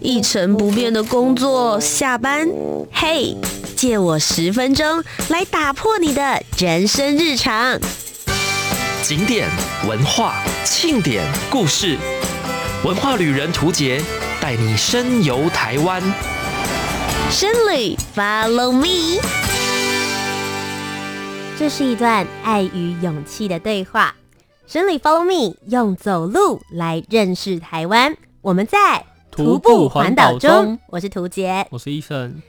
一成不变的工作，下班，嘿，借我十分钟来打破你的人生日常。景点、文化、庆典、故事，文化旅人图杰带你深游台湾。深旅，Follow me。这是一段爱与勇气的对话。深旅，Follow me，用走路来认识台湾。我们在徒步环岛中，我是图杰，我是医生。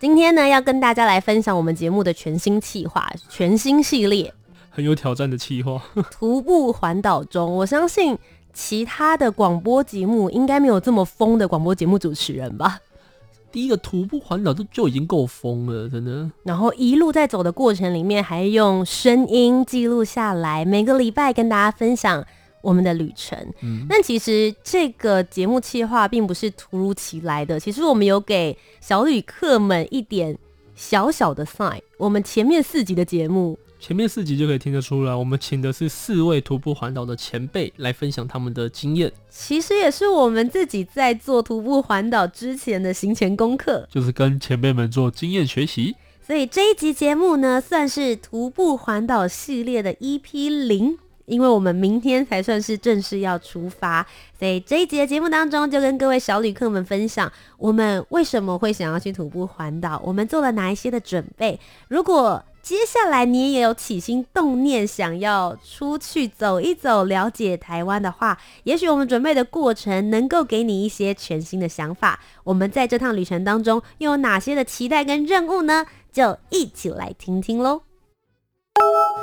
今天呢，要跟大家来分享我们节目的全新企划，全新系列，很有挑战的企划。徒步环岛中，我相信其他的广播节目应该没有这么疯的广播节目主持人吧。第一个徒步环岛就就已经够疯了，真的。然后一路在走的过程里面，还用声音记录下来，每个礼拜跟大家分享我们的旅程。嗯，但其实这个节目企划并不是突如其来的，其实我们有给小旅客们一点小小的 sign。我们前面四集的节目。前面四集就可以听得出来，我们请的是四位徒步环岛的前辈来分享他们的经验。其实也是我们自己在做徒步环岛之前的行前功课，就是跟前辈们做经验学习。所以这一集节目呢，算是徒步环岛系列的 EP 零，因为我们明天才算是正式要出发。所以这一集的节目当中，就跟各位小旅客们分享，我们为什么会想要去徒步环岛，我们做了哪一些的准备。如果接下来你也有起心动念想要出去走一走，了解台湾的话，也许我们准备的过程能够给你一些全新的想法。我们在这趟旅程当中又有哪些的期待跟任务呢？就一起来听听喽。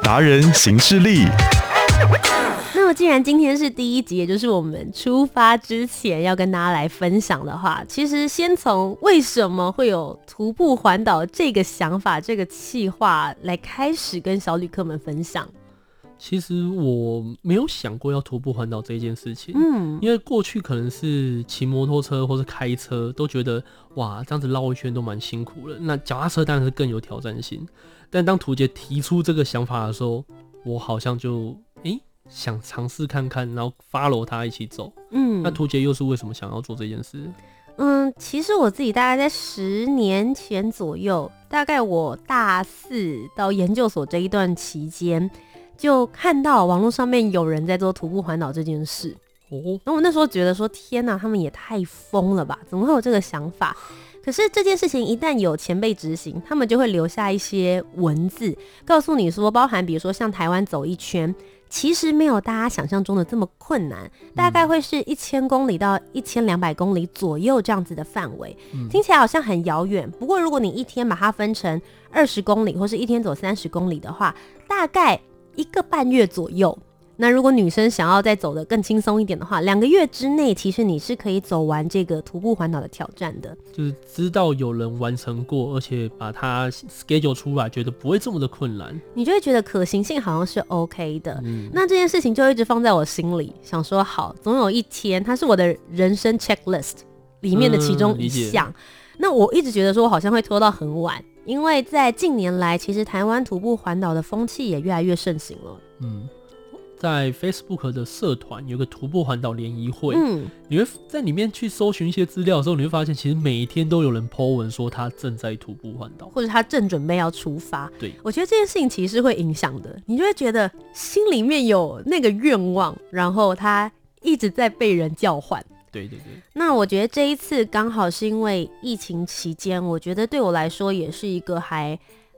达人行事力。那么，既然今天是第一集，也就是我们出发之前要跟大家来分享的话，其实先从为什么会有徒步环岛这个想法、这个计划来开始跟小旅客们分享。其实我没有想过要徒步环岛这件事情，嗯，因为过去可能是骑摩托车或是开车，都觉得哇，这样子绕一圈都蛮辛苦了。那脚踏车当然是更有挑战性。但当图杰提出这个想法的时候，我好像就诶。欸想尝试看看，然后 follow 他一起走。嗯，那图杰又是为什么想要做这件事？嗯，其实我自己大概在十年前左右，大概我大四到研究所这一段期间，就看到网络上面有人在做徒步环岛这件事。哦，那我那时候觉得说，天哪，他们也太疯了吧？怎么会有这个想法？可是这件事情一旦有前辈执行，他们就会留下一些文字，告诉你说，包含比如说像台湾走一圈。其实没有大家想象中的这么困难，大概会是一千公里到一千两百公里左右这样子的范围，嗯，听起来好像很遥远。不过如果你一天把它分成二十公里，或是一天走三十公里的话，大概一个半月左右。那如果女生想要再走得更轻松一点的话，两个月之内，其实你是可以走完这个徒步环岛的挑战的。就是知道有人完成过，而且把它 schedule 出来，觉得不会这么的困难，你就会觉得可行性好像是 OK 的。嗯，那这件事情就一直放在我心里，想说好，总有一天它是我的人生 checklist 里面的其中一项。嗯，那我一直觉得说我好像会拖到很晚，因为在近年来，其实台湾徒步环岛的风气也越来越盛行了。嗯。在 Facebook 的社团有个徒步环岛联谊会，嗯，你会在里面去搜寻一些资料的时候，你会发现其实每一天都有人 po 文说他正在徒步环岛，或者他正准备要出发。对，我觉得这件事情其实是会影响的，你就会觉得心里面有那个愿望，然后他一直在被人叫唤。对对对。那我觉得这一次刚好是因为疫情期间，我觉得对我来说也是一个还。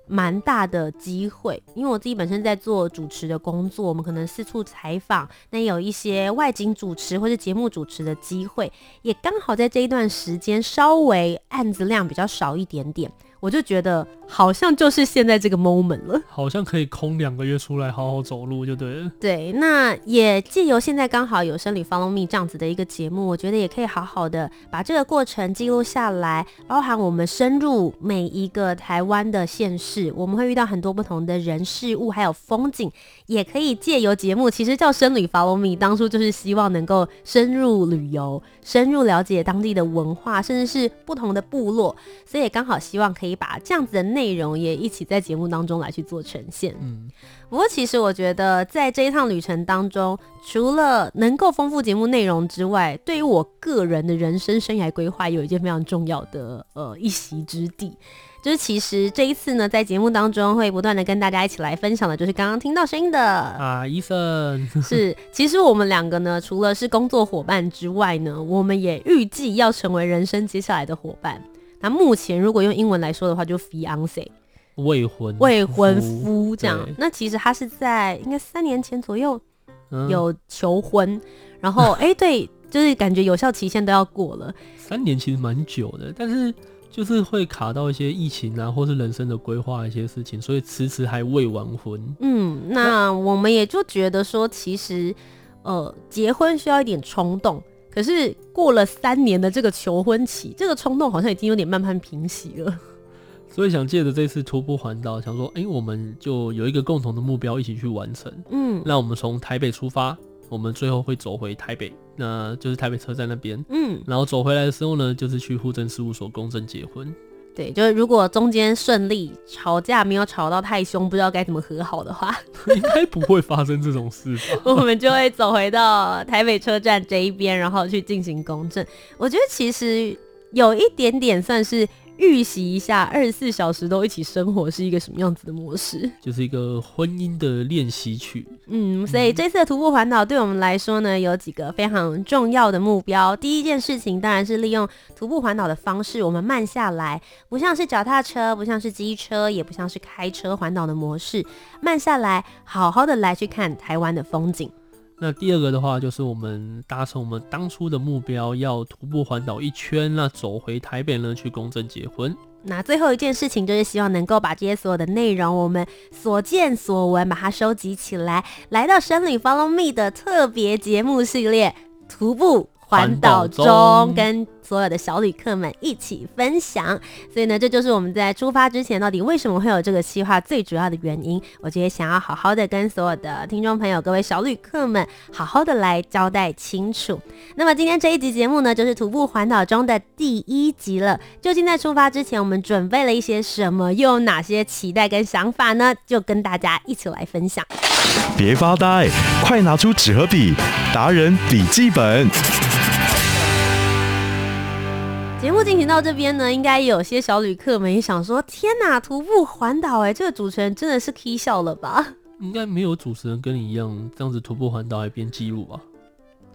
蛮大的机会，因为我自己本身在做主持的工作，我们可能四处采访，那有一些外景主持或是节目主持的机会，也刚好在这一段时间稍微案子量比较少一点点。我就觉得好像就是现在这个 moment 了，好像可以空两个月出来好好走路就对了。对，那也借由现在刚好有生理 Follow Me 这样子的一个节目，我觉得也可以好好的把这个过程记录下来，包含我们深入每一个台湾的县市，我们会遇到很多不同的人事物，还有风景，也可以借由节目，其实叫生理 Follow Me，当初就是希望能够深入旅游，深入了解当地的文化，甚至是不同的部落，所以也刚好希望可以。可以把这样子的内内容也一起在节目当中来去做呈现。嗯，不过其实我觉得在这一趟旅程当中，除了能够丰富节目内容之外，对于我个人的人生生涯规划有一件非常重要的呃一席之地。就是其实这一次呢，在节目当中会不断的跟大家一起来分享的，就是刚刚听到声音的啊，医生 是。其实我们两个呢，除了是工作伙伴之外呢，我们也预计要成为人生接下来的伙伴。那目前如果用英文来说的话，就 fiance 未婚未婚夫这样。那其实他是在应该三年前左右有求婚，嗯、然后哎、欸、对，就是感觉有效期限都要过了。三年其实蛮久的，但是。就是会卡到一些疫情啊，或是人生的规划一些事情，所以迟迟还未完婚。嗯，那我们也就觉得说，其实呃，结婚需要一点冲动，可是过了三年的这个求婚期，这个冲动好像已经有点慢慢平息了。所以想借着这次徒步环岛，想说，哎、欸，我们就有一个共同的目标，一起去完成。嗯，那我们从台北出发。我们最后会走回台北，那就是台北车站那边。嗯，然后走回来的时候呢，就是去户政事务所公证结婚。对，就是如果中间顺利，吵架没有吵到太凶，不知道该怎么和好的话，应该不会发生这种事吧？我们就会走回到台北车站这一边，然后去进行公证。我觉得其实有一点点算是。预习一下，二十四小时都一起生活是一个什么样子的模式？就是一个婚姻的练习曲。嗯，所以这次的徒步环岛对我们来说呢，有几个非常重要的目标。第一件事情当然是利用徒步环岛的方式，我们慢下来，不像是脚踏车，不像是机车，也不像是开车环岛的模式，慢下来，好好的来去看台湾的风景。那第二个的话，就是我们达成我们当初的目标，要徒步环岛一圈，那走回台北呢，去公证结婚。那最后一件事情，就是希望能够把这些所有的内容，我们所见所闻，把它收集起来，来到山里 Follow Me 的特别节目系列徒步。环岛中跟所有的小旅客们一起分享，所以呢，这就是我们在出发之前到底为什么会有这个计划最主要的原因。我觉得想要好好的跟所有的听众朋友、各位小旅客们好好的来交代清楚。那么今天这一集节目呢，就是徒步环岛中的第一集了。究竟在出发之前，我们准备了一些什么，又有哪些期待跟想法呢？就跟大家一起来分享。别发呆，快拿出纸和笔，达人笔记本。节目进行到这边呢，应该有些小旅客们也想说：“天哪，徒步环岛哎，这个主持人真的是 K 笑了吧？” 应该没有主持人跟你一样这样子徒步环岛还编记录吧？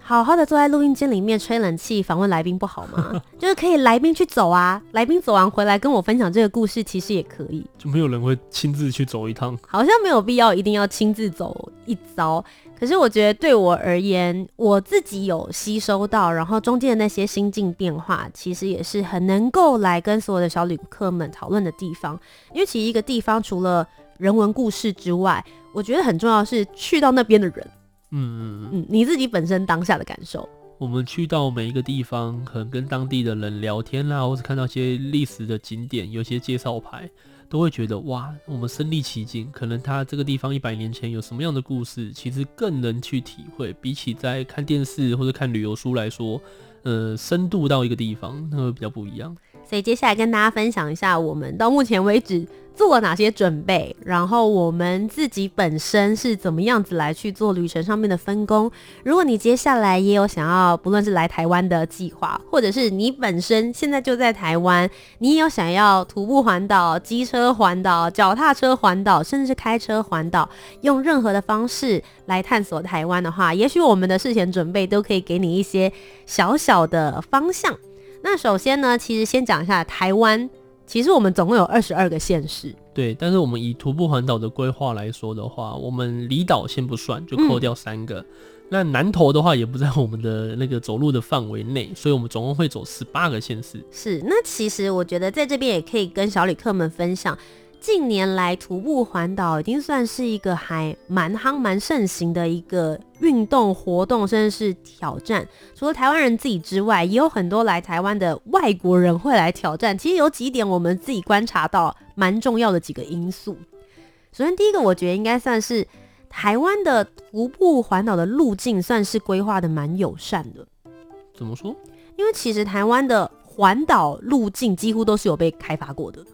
好好的坐在录音间里面吹冷气访问来宾不好吗？就是可以来宾去走啊，来宾走完回来跟我分享这个故事，其实也可以。就没有人会亲自去走一趟？好像没有必要一定要亲自走一遭。可是我觉得对我而言，我自己有吸收到，然后中间的那些心境变化，其实也是很能够来跟所有的小旅客们讨论的地方。因为其实一个地方除了人文故事之外，我觉得很重要的是去到那边的人。嗯嗯嗯，你自己本身当下的感受。我们去到每一个地方，可能跟当地的人聊天啦，或者看到一些历史的景点，有些介绍牌，都会觉得哇，我们身历其境。可能他这个地方一百年前有什么样的故事，其实更能去体会。比起在看电视或者看旅游书来说，呃，深度到一个地方，那会比较不一样。所以接下来跟大家分享一下，我们到目前为止做了哪些准备，然后我们自己本身是怎么样子来去做旅程上面的分工。如果你接下来也有想要，不论是来台湾的计划，或者是你本身现在就在台湾，你也有想要徒步环岛、机车环岛、脚踏车环岛，甚至是开车环岛，用任何的方式来探索台湾的话，也许我们的事前准备都可以给你一些小小 的方向。那首先呢，其实先讲一下台湾。其实我们总共有二十二个县市。对，但是我们以徒步环岛的规划来说的话，我们离岛先不算，就扣掉三个。嗯、那南投的话，也不在我们的那个走路的范围内，所以我们总共会走十八个县市。是，那其实我觉得在这边也可以跟小旅客们分享。近年来，徒步环岛已经算是一个还蛮夯、蛮盛行的一个运动活动，甚至是挑战。除了台湾人自己之外，也有很多来台湾的外国人会来挑战。其实有几点我们自己观察到蛮重要的几个因素。首先，第一个我觉得应该算是台湾的徒步环岛的路径算是规划的蛮友善的。怎么说？因为其实台湾的环岛路径几乎都是有被开发过的。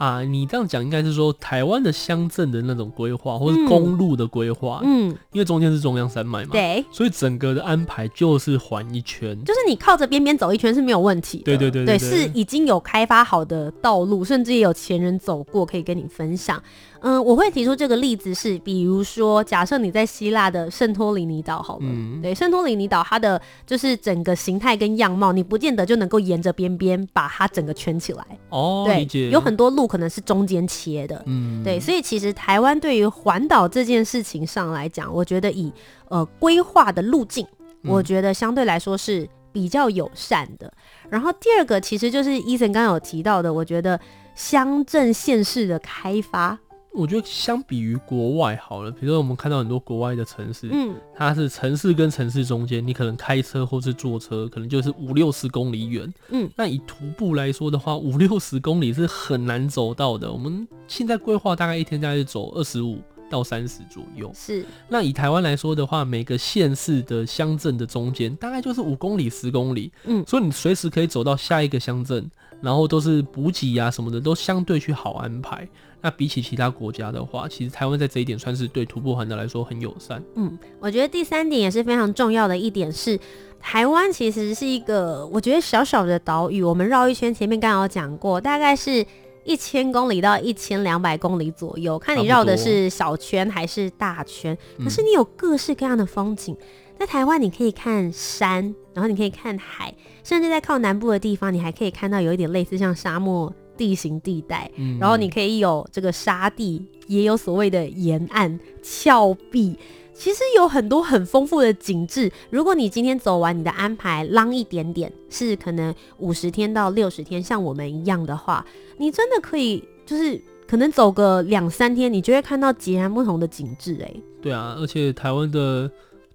啊，你这样讲应该是说台湾的乡镇的那种规划，或是公路的规划，嗯，因为中间是中央山脉嘛，对，所以整个的安排就是环一圈，就是你靠着边边走一圈是没有问题的，对对对对，对，是已经有开发好的道路，甚至也有前人走过可以跟你分享。嗯，我会提出这个例子是，比如说，假设你在希腊的圣托里尼岛好了，嗯、对，圣托里尼岛它的就是整个形态跟样貌，你不见得就能够沿着边边把它整个圈起来。哦，对。有很多路可能是中间切的。嗯，对，所以其实台湾对于环岛这件事情上来讲，我觉得以呃规划的路径，我觉得相对来说是比较友善的。嗯、然后第二个其实就是 Eason 刚刚有提到的，我觉得乡镇县市的开发。我觉得相比于国外好了，比如说我们看到很多国外的城市，嗯，它是城市跟城市中间，你可能开车或是坐车，可能就是五六十公里远，嗯，那以徒步来说的话，五六十公里是很难走到的。我们现在规划大概一天大概是走二十五到三十左右，是。那以台湾来说的话，每个县市的乡镇的中间大概就是五公里、十公里，嗯，所以你随时可以走到下一个乡镇，然后都是补给啊什么的都相对去好安排。那比起其他国家的话，其实台湾在这一点算是对徒步环岛来说很友善。嗯，我觉得第三点也是非常重要的一点是，台湾其实是一个我觉得小小的岛屿。我们绕一圈，前面刚刚有讲过，大概是一千公里到一千两百公里左右，看你绕的是小圈还是大圈。可是你有各式各样的风景，在台湾你可以看山，然后你可以看海，甚至在靠南部的地方，你还可以看到有一点类似像沙漠。地形地带，然后你可以有这个沙地，也有所谓的沿岸峭壁，其实有很多很丰富的景致。如果你今天走完你的安排，long 一点点，是可能五十天到六十天，像我们一样的话，你真的可以就是可能走个两三天，你就会看到截然不同的景致。哎，对啊，而且台湾的。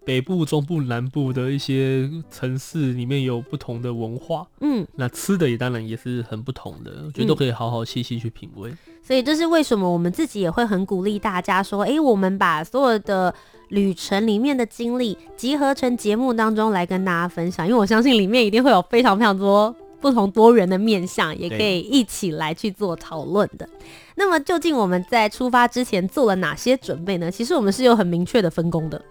北部、中部、南部的一些城市里面有不同的文化，嗯，那吃的也当然也是很不同的，我觉得都可以好好细细去品味。所以这是为什么我们自己也会很鼓励大家说，哎、欸，我们把所有的旅程里面的经历集合成节目当中来跟大家分享，因为我相信里面一定会有非常非常多不同多元的面向，也可以一起来去做讨论的。那么究竟我们在出发之前做了哪些准备呢？其实我们是有很明确的分工的。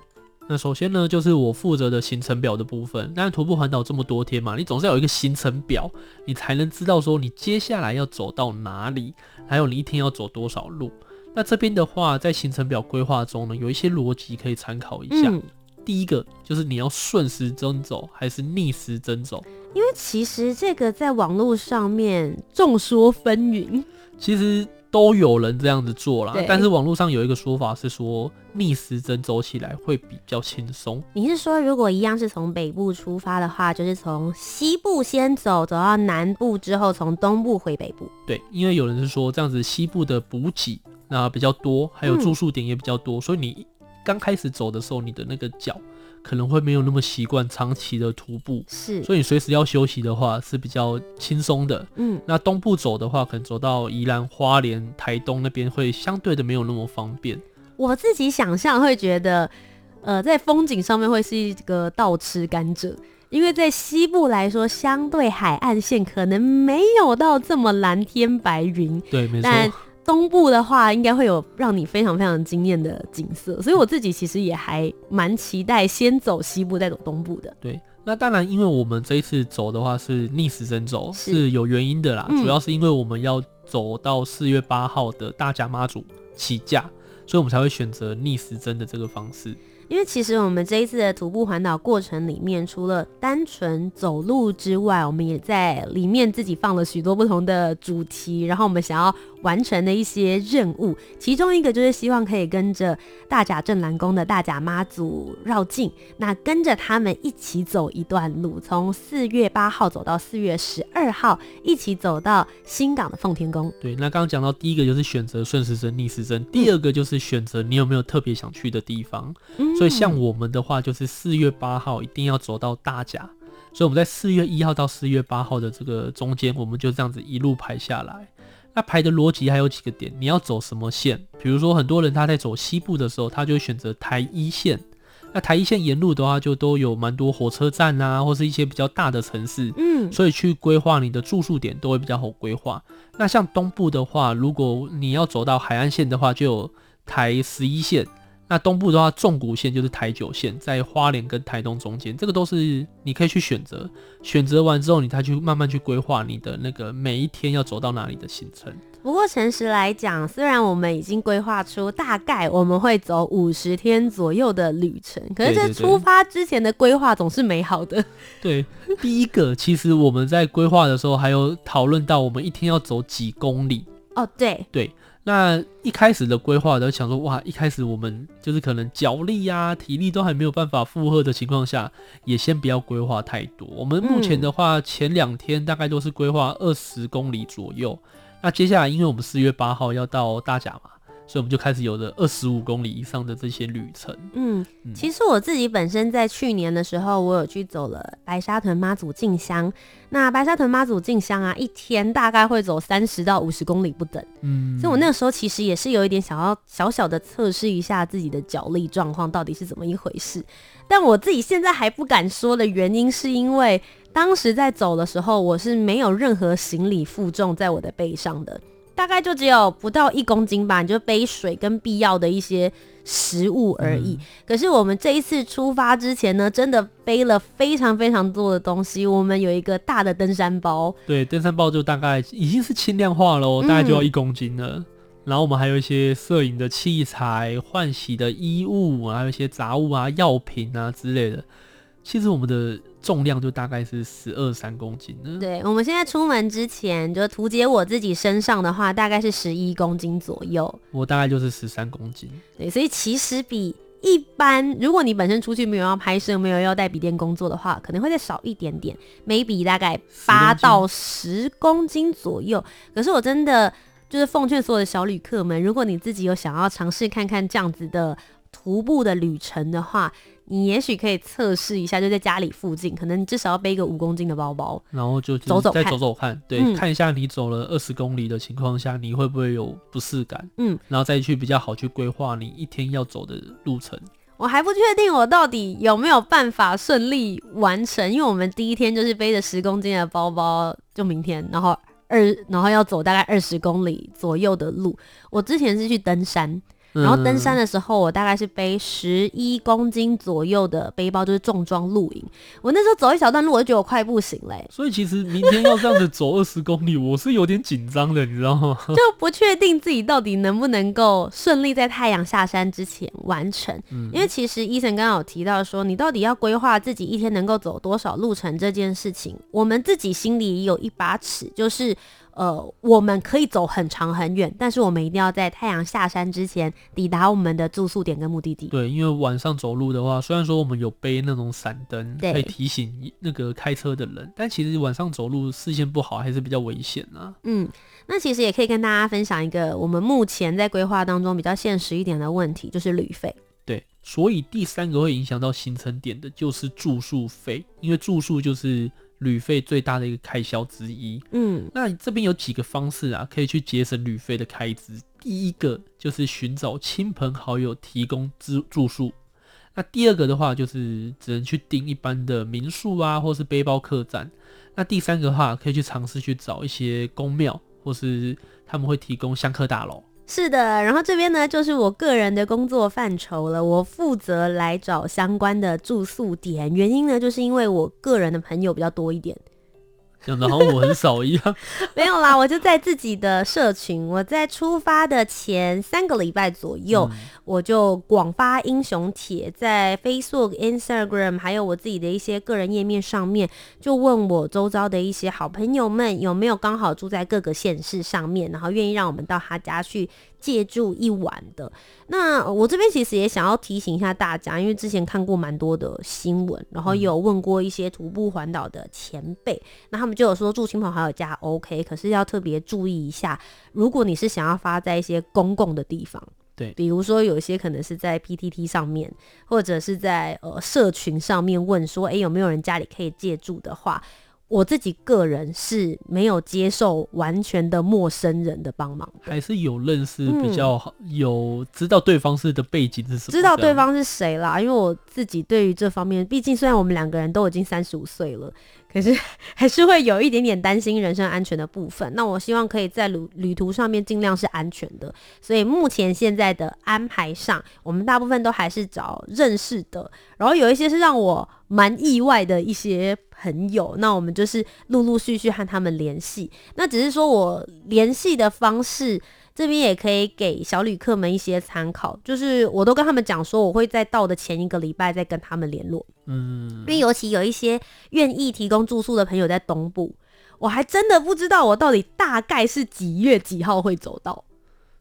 那首先呢，就是我负责的行程表的部分。那徒步环岛这么多天嘛，你总是要有一个行程表，你才能知道说你接下来要走到哪里，还有你一天要走多少路。那这边的话，在行程表规划中呢，有一些逻辑可以参考一下。嗯、第一个就是你要顺时针走还是逆时针走？因为其实这个在网络上面众说纷纭。其实。都有人这样子做啦，但是网络上有一个说法是说逆时针走起来会比较轻松。你是说如果一样是从北部出发的话，就是从西部先走，走到南部之后从东部回北部？对，因为有人是说这样子西部的补给那比较多，还有住宿点也比较多，嗯、所以你刚开始走的时候，你的那个脚。可能会没有那么习惯长期的徒步，是，所以你随时要休息的话是比较轻松的。嗯，那东部走的话，可能走到宜兰花莲、台东那边会相对的没有那么方便。我自己想象会觉得，呃，在风景上面会是一个倒吃甘蔗，因为在西部来说，相对海岸线可能没有到这么蓝天白云。对，没错。东部的话，应该会有让你非常非常惊艳的景色，所以我自己其实也还蛮期待先走西部再走东部的。对，那当然，因为我们这一次走的话是逆时针走，是，是有原因的啦，嗯、主要是因为我们要走到四月八号的大甲妈祖起驾，所以我们才会选择逆时针的这个方式。因为其实我们这一次的徒步环岛过程里面，除了单纯走路之外，我们也在里面自己放了许多不同的主题，然后我们想要完成的一些任务，其中一个就是希望可以跟着大甲镇澜宫的大甲妈祖绕境，那跟着他们一起走一段路，从四月八号走到四月十二号，一起走到新港的奉天宫。对，那刚刚讲到第一个就是选择顺时针、逆时针，第二个就是选择你有没有特别想去的地方。嗯，所以像我们的话，就是四月八号一定要走到大甲，所以我们在四月一号到四月八号的这个中间，我们就这样子一路排下来。那排的逻辑还有几个点，你要走什么线？比如说很多人他在走西部的时候，他就选择台一线那台一线沿路的话，就都有蛮多火车站啊，或是一些比较大的城市，嗯，所以去规划你的住宿点都会比较好规划。那像东部的话，如果你要走到海岸线的话，就有台十一线。那东部的话，纵谷线就是台九线，在花莲跟台东中间，这个都是你可以去选择。选择完之后，你再去慢慢去规划你的那个每一天要走到哪里的行程。不过诚实来讲，虽然我们已经规划出大概我们会走五十天左右的旅程，可是这出发之前的规划总是美好的。对，第一个其实我们在规划的时候还有讨论到我们一天要走几公里。哦，对对。那一开始的规划都想说，哇，一开始我们就是可能脚力呀、体力都还没有办法负荷的情况下，也先不要规划太多。我们目前的话，前两天大概都是规划二十公里左右。那接下来，因为我们四月八号要到大甲嘛。所以我们就开始有了二十五公里以上的这些旅程。嗯，其实我自己本身在去年的时候，我有去走了白沙屯妈祖进香。那白沙屯妈祖进香啊，一天大概会走三十到五十公里不等。嗯，所以我那个时候其实也是有一点想要小小的测试一下自己的脚力状况到底是怎么一回事。但我自己现在还不敢说的原因，是因为当时在走的时候，我是没有任何行李负重在我的背上的。大概就只有不到一公斤吧，你就背水跟必要的一些食物而已。嗯。可是我们这一次出发之前呢，真的背了非常非常多的东西。我们有一个大的登山包，对，登山包就大概已经是轻量化了，大概就要一公斤了。嗯。然后我们还有一些摄影的器材、换洗的衣物，还有一些杂物啊、药品啊之类的。其实我们的。重量就大概是十二三公斤呢。对，我们现在出门之前，就图解我自己身上的话，大概是十一公斤左右。我大概就是十三公斤。对，所以其实比一般，如果你本身出去没有要拍摄，没有要带笔电工作的话，可能会再少一点点，maybe 大概八到十公斤左右。可是我真的就是奉劝所有的小旅客们，如果你自己有想要尝试看看这样子的徒步的旅程的话，你也许可以测试一下，就在家里附近，可能你至少要背一个五公斤的包包，然后就走走再走走看，对，嗯、看一下你走了二十公里的情况下，你会不会有不适感？嗯，然后再去比较好去规划你一天要走的路程。我还不确定我到底有没有办法顺利完成，因为我们第一天就是背着十公斤的包包，就明天，然后二，然后要走大概二十公里左右的路。我之前是去登山。然后登山的时候，我大概是背十一公斤左右的背包，就是重装露营。我那时候走一小段路，我就觉得我快不行嘞。所以其实明天要这样子走二十公里，我是有点紧张的，你知道吗？就不确定自己到底能不能够顺利在太阳下山之前完成。嗯，因为其实医生刚刚有提到说，你到底要规划自己一天能够走多少路程这件事情，我们自己心里有一把尺，就是。呃，我们可以走很长很远，但是我们一定要在太阳下山之前抵达我们的住宿点跟目的地。对，因为晚上走路的话，虽然说我们有背那种闪灯，可以提醒那个开车的人，但其实晚上走路视线不好还是比较危险啊。嗯，那其实也可以跟大家分享一个我们目前在规划当中比较现实一点的问题，就是旅费。对，所以第三个会影响到行程点的就是住宿费，因为住宿就是。旅费最大的一个开销之一，嗯，那这边有几个方式啊，可以去节省旅费的开支。第一个就是寻找亲朋好友提供住住宿，那第二个的话就是只能去订一般的民宿啊，或是背包客栈。那第三个的话，可以去尝试去找一些宫庙，或是他们会提供香客大楼。是的，然后这边呢，就是我个人的工作范畴了。我负责来找相关的住宿点，原因呢，就是因为我个人的朋友比较多一点。讲的好像我很少一样，没有啦，我就在自己的社群，我在出发的前三个礼拜左右，嗯、我就广发英雄帖，在 Facebook、Instagram 还有我自己的一些个人页面上面，就问我周遭的一些好朋友们有没有刚好住在各个县市上面，然后愿意让我们到他家去。借住一晚的，那我这边其实也想要提醒一下大家，因为之前看过蛮多的新闻，然后有问过一些徒步环岛的前辈，那他们就有说住亲朋好友家 OK，可是要特别注意一下，如果你是想要发在一些公共的地方，对，比如说有一些可能是在 PTT 上面，或者是在呃社群上面问说，诶、欸，有没有人家里可以借住的话。我自己个人是没有接受完全的陌生人的帮忙，还是有认识比较好，嗯、有知道对方是的背景是什么，知道对方是谁啦。因为我自己对于这方面，毕竟虽然我们两个人都已经三十五岁了，可是 还是会有一点点担心人身安全的部分。那我希望可以在旅旅途上面尽量是安全的。所以目前现在的安排上，我们大部分都还是找认识的，然后有一些是让我蛮意外的一些朋友，那我们就是陆陆续续和他们联系。那只是说我联系的方式。这边也可以给小旅客们一些参考，就是我都跟他们讲说，我会在到的前一个礼拜再跟他们联络。嗯，因为尤其有一些愿意提供住宿的朋友在东部，我还真的不知道我到底大概是几月几号会走到。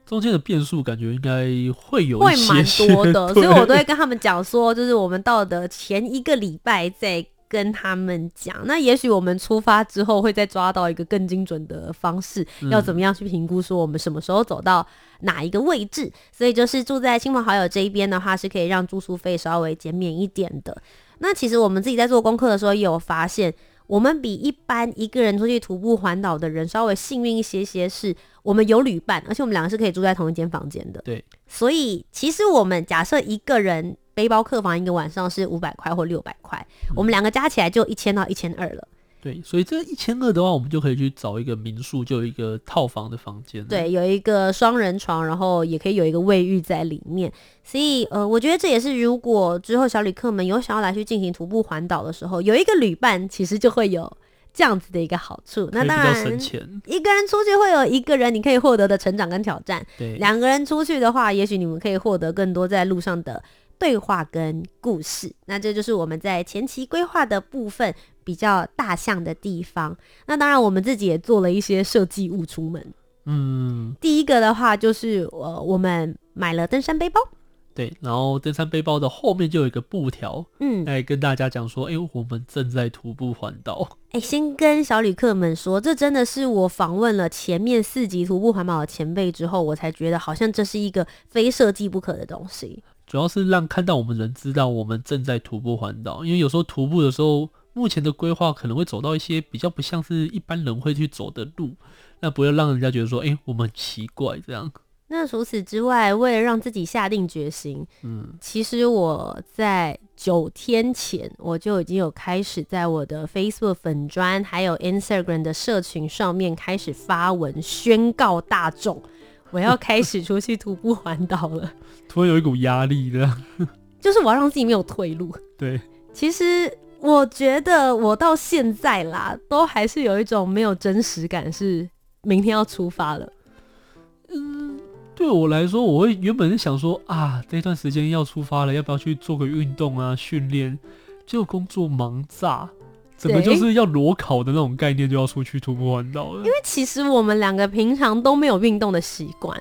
中间的变数感觉应该会有会蛮多的，所以我都会跟他们讲说，就是我们到的前一个礼拜再。跟他们讲，那也许我们出发之后会再抓到一个更精准的方式，嗯、要怎么样去评估说我们什么时候走到哪一个位置。所以就是住在亲朋好友这一边的话，是可以让住宿费稍微减免一点的。那其实我们自己在做功课的时候也有发现，我们比一般一个人出去徒步环岛的人稍微幸运一些些，是我们有旅伴，而且我们两个是可以住在同一间房间的。对，所以其实我们假设一个人。背包客房一个晚上是五百块或六百块，我们两个加起来就一千到一千二了。对，所以这一千二的话，我们就可以去找一个民宿，就有一个套房的房间。对，有一个双人床，然后也可以有一个卫浴在里面。所以，呃，我觉得这也是如果之后小旅客们有想要来去进行徒步环岛的时候，有一个旅伴，其实就会有这样子的一个好处。那当然，一个人出去会有一个人你可以获得的成长跟挑战。对，两个人出去的话，也许你们可以获得更多在路上的。对话跟故事，那这就是我们在前期规划的部分比较大项的地方。那当然，我们自己也做了一些设计物出门。嗯，第一个的话就是呃，我们买了登山背包。对，然后登山背包的后面就有一个布条，嗯，来跟大家讲说，哎，我们正在徒步环岛。哎，先跟小旅客们说，这真的是我访问了前面四集徒步环岛的前辈之后，我才觉得好像这是一个非设计不可的东西。主要是让看到我们人知道我们正在徒步环岛，因为有时候徒步的时候，目前的规划可能会走到一些比较不像是一般人会去走的路，那不要让人家觉得说，哎、欸，我们很奇怪这样。那除此之外，为了让自己下定决心，嗯，其实我在九天前我就已经有开始在我的 Facebook 粉砖还有 Instagram 的社群上面开始发文宣告大众。我要开始出去徒步环岛了，突然有一股压力的，就是我要让自己没有退路。对，其实我觉得我到现在啦，都还是有一种没有真实感，是明天要出发了。嗯，对我来说，我会原本是想说啊，这段时间要出发了，要不要去做个运动啊，训练？结果工作忙炸。怎么就是要裸考的那种概念，就要出去徒步环岛了？因为其实我们两个平常都没有运动的习惯。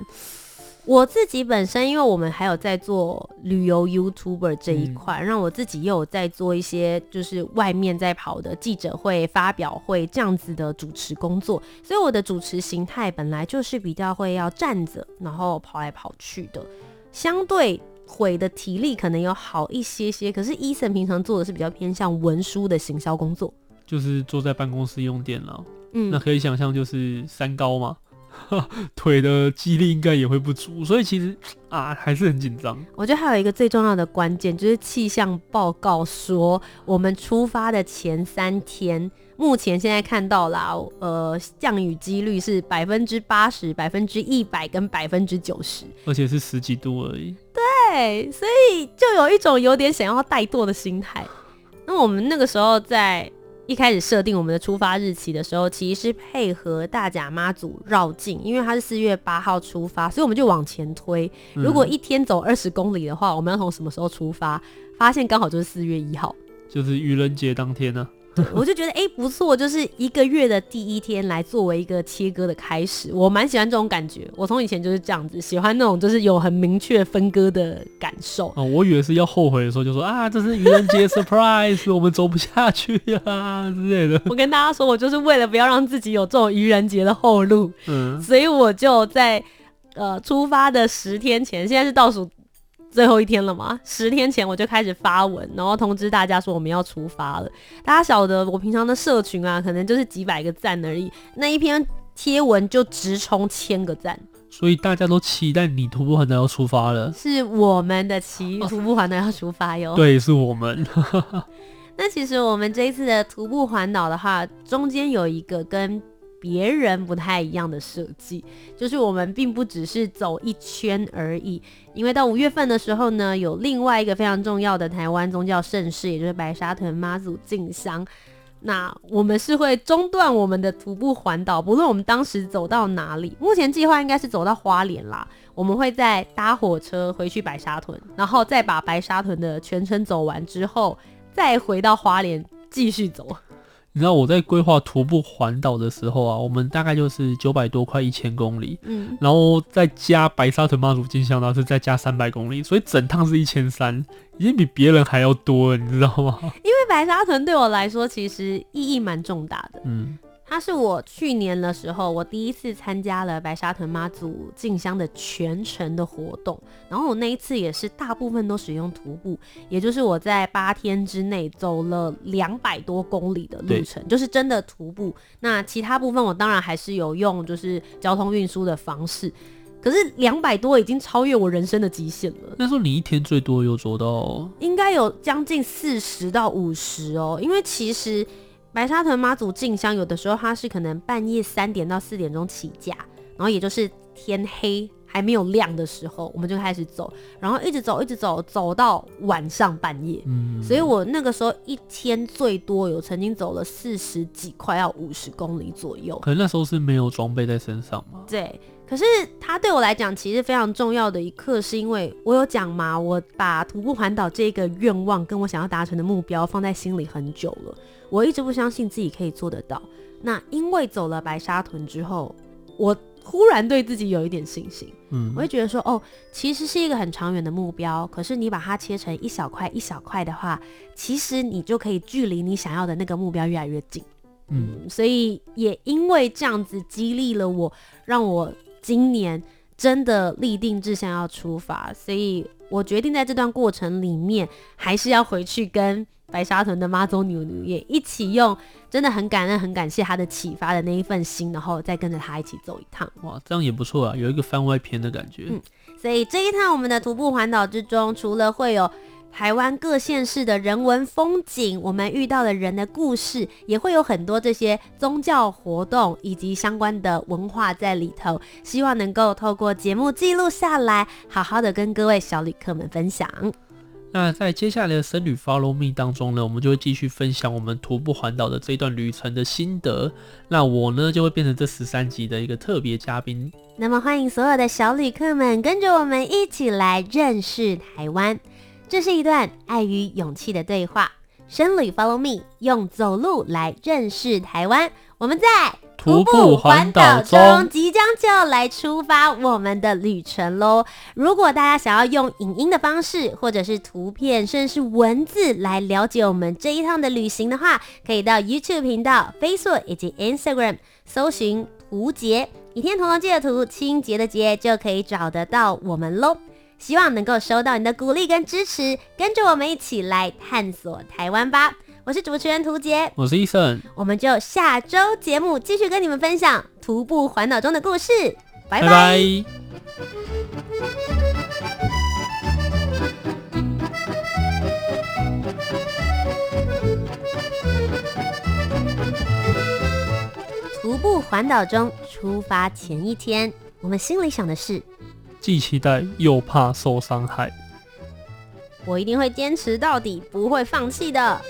我自己本身，因为我们还有在做旅游 YouTuber 这一块，嗯、让我自己又有在做一些就是外面在跑的记者会、发表会这样子的主持工作，所以我的主持形态本来就是比较会要站着，然后跑来跑去的，相对。毁的体力可能有好一些些，可是 Eason 平常做的是比较偏向文书的行销工作，就是坐在办公室用电脑。嗯，那可以想象就是三高嘛，腿的肌力应该也会不足，所以其实 啊还是很紧张。我觉得还有一个最重要的关键就是气象报告说，我们出发的前三天。目前现在看到啦，呃，降雨几率是百分之八十、百分之一百跟百分之九十，而且是十几度而已。对，所以就有一种有点想要怠惰的心态。那我们那个时候在一开始设定我们的出发日期的时候，其实是配合大甲妈祖绕境，因为它是四月八号出发，所以我们就往前推。如果一天走二十公里的话，我们要从什么时候出发？发现刚好就是四月一号，就是愚人节当天呢、啊。对，我就觉得哎、欸、不错，就是一个月的第一天来作为一个切割的开始，我蛮喜欢这种感觉。我从以前就是这样子，喜欢那种就是有很明确分割的感受。哦，我以为是要后悔的时候就说啊，这是愚人节 surprise，我们走不下去呀、啊、之类的。我跟大家说，我就是为了不要让自己有这种愚人节的后路，嗯，所以我就在呃出发的十天前，现在是倒数。最后一天了嘛，十天前我就开始发文，然后通知大家说我们要出发了。大家晓得我平常的社群啊，可能就是几百个赞而已，那一篇贴文就直冲千个赞，所以大家都期待你徒步环岛要出发了，是我们的骑徒步环岛要出发哟。对，是我们。那其实我们这一次的徒步环岛的话，中间有一个跟别人不太一样的设计，就是我们并不只是走一圈而已，因为到五月份的时候呢，有另外一个非常重要的台湾宗教盛事，也就是白沙屯妈祖进香。那我们是会中断我们的徒步环岛，不论我们当时走到哪里。目前计划应该是走到花莲啦，我们会再搭火车回去白沙屯，然后再把白沙屯的全程走完之后，再回到花莲继续走。你知道我在规划徒步环岛的时候啊，我们大概就是九百多块一千公里，嗯，然后再加白沙屯妈祖进香，然后是再加三百公里，所以整趟是一千三，已经比别人还要多了，你知道吗？因为白沙屯对我来说其实意义蛮重大的，嗯。它是我去年的时候，我第一次参加了白沙屯妈祖进香的全程的活动，然后我那一次也是大部分都使用徒步，也就是我在八天之内走了两百多公里的路程，就是真的徒步。那其他部分我当然还是有用，就是交通运输的方式。可是两百多已经超越我人生的极限了。那时候你一天最多有走到？应该有将近四十到五十哦，因为其实。白沙屯妈祖进香，有的时候它是可能半夜三点到四点钟起驾，然后也就是天黑还没有亮的时候，我们就开始走，然后一直走，一直走，走到晚上半夜。嗯，所以我那个时候一天最多有曾经走了四十几，快要五十公里左右。可能那时候是没有装备在身上吗？对。可是它对我来讲，其实非常重要的一刻，是因为我有讲嘛，我把徒步环岛这个愿望跟我想要达成的目标放在心里很久了。我一直不相信自己可以做得到。那因为走了白沙屯之后，我忽然对自己有一点信心。嗯，我会觉得说，哦，其实是一个很长远的目标。可是你把它切成一小块一小块的话，其实你就可以距离你想要的那个目标越来越近。嗯，所以也因为这样子激励了我，让我。今年真的立定志向要出发，所以我决定在这段过程里面，还是要回去跟白沙屯的妈祖牛牛也一起用，真的很感恩、很感谢他的启发的那一份心，然后再跟着他一起走一趟。哇，这样也不错啊，有一个番外篇的感觉。嗯，所以这一趟我们的徒步环岛之中，除了会有。台湾各县市的人文风景，我们遇到的人的故事，也会有很多这些宗教活动以及相关的文化在里头。希望能够透过节目记录下来，好好的跟各位小旅客们分享。那在接下来的深旅 Follow Me 当中呢，我们就会继续分享我们徒步环岛的这一段旅程的心得。那我呢，就会变成这十三集的一个特别嘉宾。那么欢迎所有的小旅客们跟着我们一起来认识台湾。这是一段爱与勇气的对话。深旅 Follow Me，用走路来认识台湾。我们在徒步环岛中，即将就要来出发我们的旅程喽。如果大家想要用影音的方式，或者是图片，甚至是文字来了解我们这一趟的旅行的话，可以到 YouTube 频道、Facebook 以及 Instagram 搜寻“胡杰”，倚天屠龙记的屠，清洁的洁，就可以找得到我们喽。希望能够收到你的鼓励跟支持，跟着我们一起来探索台湾吧！我是主持人涂杰，我是 Eason，我们就下周节目继续跟你们分享徒步环岛中的故事，拜拜。拜拜。徒步环岛中，出发前一天，我们心里想的是。既期待又怕受伤害，我一定会坚持到底，不会放弃的。